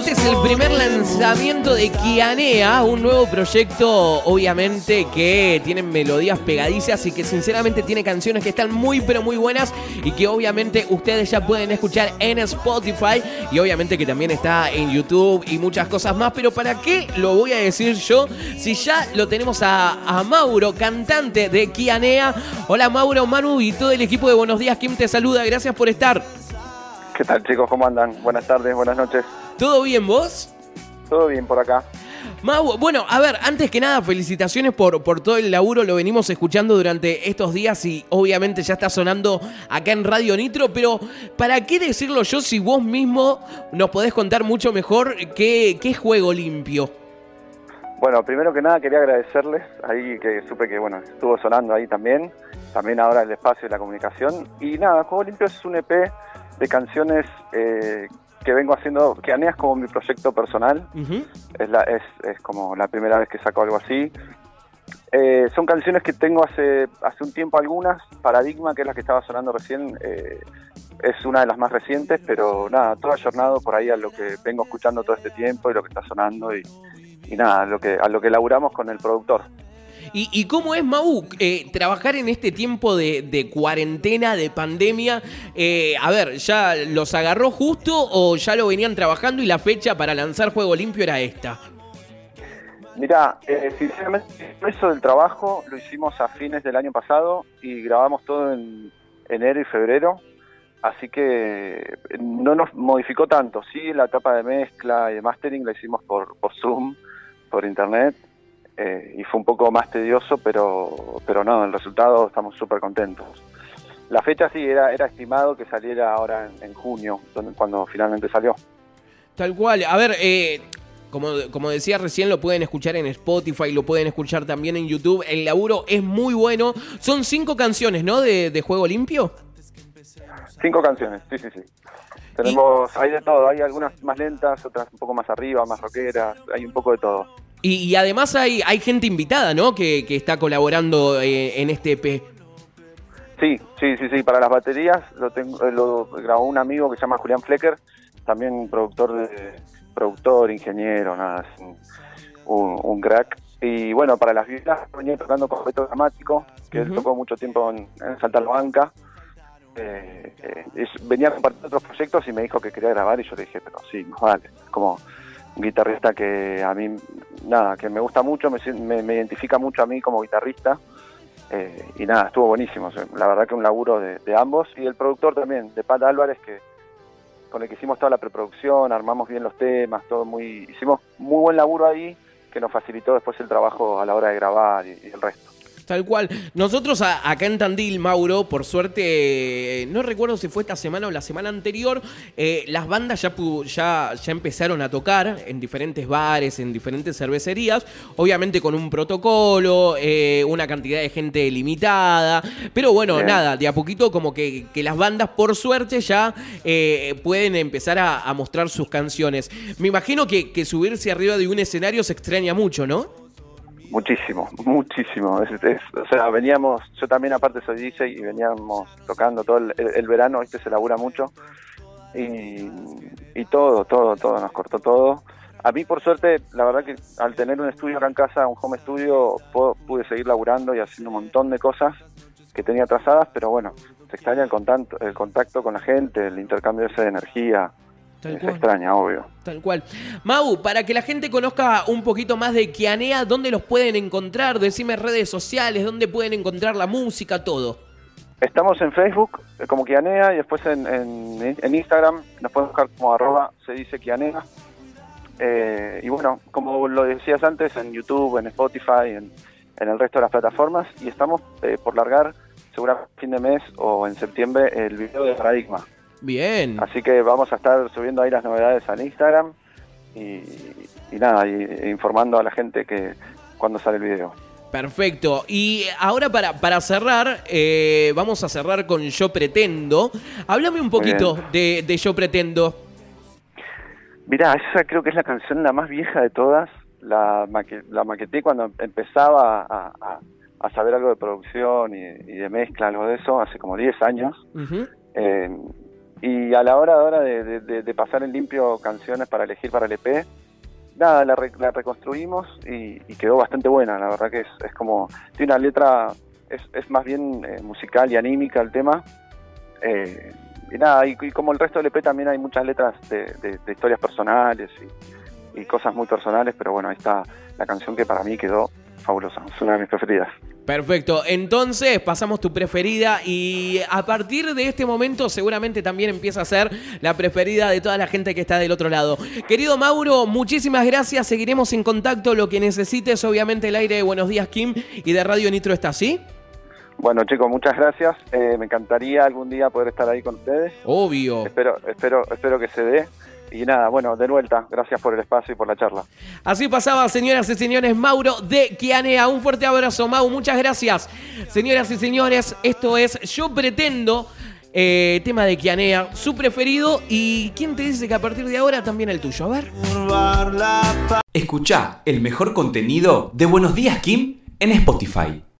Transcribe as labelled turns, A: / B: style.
A: Este es el primer lanzamiento de Kianea, un nuevo proyecto, obviamente, que tiene melodías pegadizas y que sinceramente tiene canciones que están muy, pero muy buenas y que obviamente ustedes ya pueden escuchar en Spotify y obviamente que también está en YouTube y muchas cosas más. Pero ¿para qué lo voy a decir yo si ya lo tenemos a, Mauro, cantante de Kianea? Hola Mauro, Manu y todo el equipo de Buenos Días, Kim te saluda, gracias por estar.
B: ¿Qué tal chicos? ¿Cómo andan? Buenas tardes, buenas noches.
A: ¿Todo bien vos?
B: Todo bien por acá.
A: Mau, bueno, a ver, antes que nada, felicitaciones por, por todo el laburo, lo venimos escuchando durante estos días y obviamente ya está sonando acá en Radio Nitro, pero ¿para qué decirlo yo si vos mismo nos podés contar mucho mejor qué, qué juego limpio?
B: Bueno, primero que nada quería agradecerles ahí que supe que bueno estuvo sonando ahí también, también ahora el espacio y la comunicación. Y nada, Juego Limpio es un EP de canciones eh, que vengo haciendo, que Anea es como mi proyecto personal, es, la, es, es como la primera vez que saco algo así. Eh, son canciones que tengo hace, hace un tiempo algunas, Paradigma, que es la que estaba sonando recién, eh, es una de las más recientes, pero nada, todo ayornado por ahí a lo que vengo escuchando todo este tiempo y lo que está sonando y, y nada, a lo que, a lo que elaboramos con el productor.
A: ¿Y, y cómo es, Mau, eh, trabajar en este tiempo de, cuarentena, de pandemia? Eh, a ver, ¿ya los agarró justo o ya lo venían trabajando y la fecha para lanzar Juego Limpio era esta?
B: Mira, eh, sinceramente, eso del trabajo lo hicimos a fines del año pasado y grabamos todo en enero y febrero, así que no nos modificó tanto. Sí, la etapa de mezcla y de mastering la hicimos por Zoom, por internet, eh, y fue un poco más tedioso, pero, pero no, el resultado estamos súper contentos. La fecha sí, era, era estimado que saliera ahora en, en junio, donde- cuando finalmente salió.
A: Tal cual. A ver, eh, como, como decía recién, lo pueden escuchar en Spotify, lo pueden escuchar también en YouTube. El laburo es muy bueno. Son cinco canciones, ¿no? De, de Juego Limpio.
B: Cinco canciones, sí, sí, sí. Tenemos, hay de todo, hay algunas más lentas, otras un poco más arriba, más rockeras, hay un poco de todo.
A: Y, y además hay, hay gente invitada, ¿no? Que, que está colaborando eh, en este EP.
B: Sí, sí, sí, sí, para las baterías lo, tengo, eh, lo grabó un amigo que se llama Julián Flecker, también productor, de, productor ingeniero, nada, un, un- crack. Y bueno, para las violas venía tocando con Beto Dramático, que él tocó mucho tiempo en, en Santa. Eh, eh, venía compartiendo otros proyectos y me dijo que quería grabar y yo le dije, pero sí, más vale. Como un guitarrista que a mí, nada, que me gusta mucho, me, me- identifica mucho a mí como guitarrista. Eh, y nada, estuvo buenísimo. La verdad que un laburo de, ambos. Y el productor también, de Pat Álvarez, que con el que hicimos toda la preproducción, armamos bien los temas, todo muy... Hicimos muy buen laburo ahí que nos facilitó después el trabajo a la hora de grabar y el resto.
A: Tal cual. Nosotros a- acá en Tandil, Mauro, por suerte, eh, no recuerdo si fue esta semana o la semana anterior, eh, las bandas ya, ya, ya empezaron a tocar en diferentes bares, en diferentes cervecerías, obviamente con un protocolo, eh, una cantidad de gente limitada, pero bueno,
B: Bien.
A: nada, de a poquito como que, que las bandas, por suerte, ya pueden empezar a, a mostrar sus canciones. Me imagino que, que subirse arriba de un escenario se extraña mucho, ¿no?
B: Muchísimo, muchísimo. O sea, veníamos, yo también aparte soy DJ y veníamos tocando todo el, el- verano, ¿viste? Se labura mucho. Y, y todo, todo, todo, nos cortó todo. A mí, por suerte, la verdad que al tener un estudio acá en casa, un home studio, puedo- pude seguir laburando y haciendo un montón de cosas que tenía trazadas, pero bueno, se extraña el contacto, el contacto con la gente, el intercambio de energía.
A: Tal
B: se
A: cual.
B: extraña, obvio.
A: Tal cual. Mau, para que la gente conozca un poquito más de Kianea, ¿dónde los pueden encontrar? Decime redes sociales, ¿dónde pueden encontrar la música, todo?
B: Estamos en Facebook eh, como Kianea y después en, en- en Instagram nos pueden buscar como arroba se dice Kianea. Eh, y bueno, como lo decías antes, en YouTube, en Spotify, en, en el resto de las plataformas. Y estamos eh, por largar, seguramente fin de mes o en septiembre, el video de Paradigma.
A: Bien.
B: Así que vamos a estar subiendo ahí las novedades al Instagram y, y nada, y, e informando a la gente que cuando sale el video.
A: Perfecto. Y ahora para, para cerrar, eh, vamos a cerrar con Yo Pretendo. Háblame un poquito de, de Yo Pretendo.
B: Mirá, esa creo que es la canción la más vieja de todas. La, maque- la maqueté cuando empezaba a, a- a saber algo de producción y, y de mezcla, algo de eso, hace como 10 años. Eh, Y a la hora ahora de, de, pasar en limpio canciones para elegir para el EP, nada, la, reconstruimos y, quedó bastante buena. La verdad que es, es como, tiene una letra, es, es más bien eh, musical y anímica el tema. Eh, y nada, y, como el resto del EP también hay muchas letras de, historias personales y, y, cosas muy personales, pero bueno, ahí está la canción que para mí quedó fabulosa, es una de mis preferidas.
A: Perfecto, entonces pasamos tu preferida y a partir de este momento seguramente también empieza a ser la preferida de toda la gente que está del otro lado. Querido Mauro, muchísimas gracias, seguiremos en contacto, lo que necesites, obviamente el aire de Buenos Días Kim y de Radio Nitro está así.
B: Bueno chicos, muchas gracias. Eh, me encantaría algún día poder estar ahí con ustedes.
A: Obvio.
B: Espero, espero, espero que se dé. Y nada, bueno, de vuelta, gracias por el espacio y por la charla.
A: Así pasaba, señoras y señores, Mauro de Kianea. Un fuerte abrazo, Mau, muchas gracias. Señoras y señores, esto es Yo Pretendo, eh, tema de Kianea, su preferido. ¿Y quién te dice que a partir de ahora también el tuyo? A ver.
C: Escucha el mejor contenido de Buenos Días, Kim, en Spotify.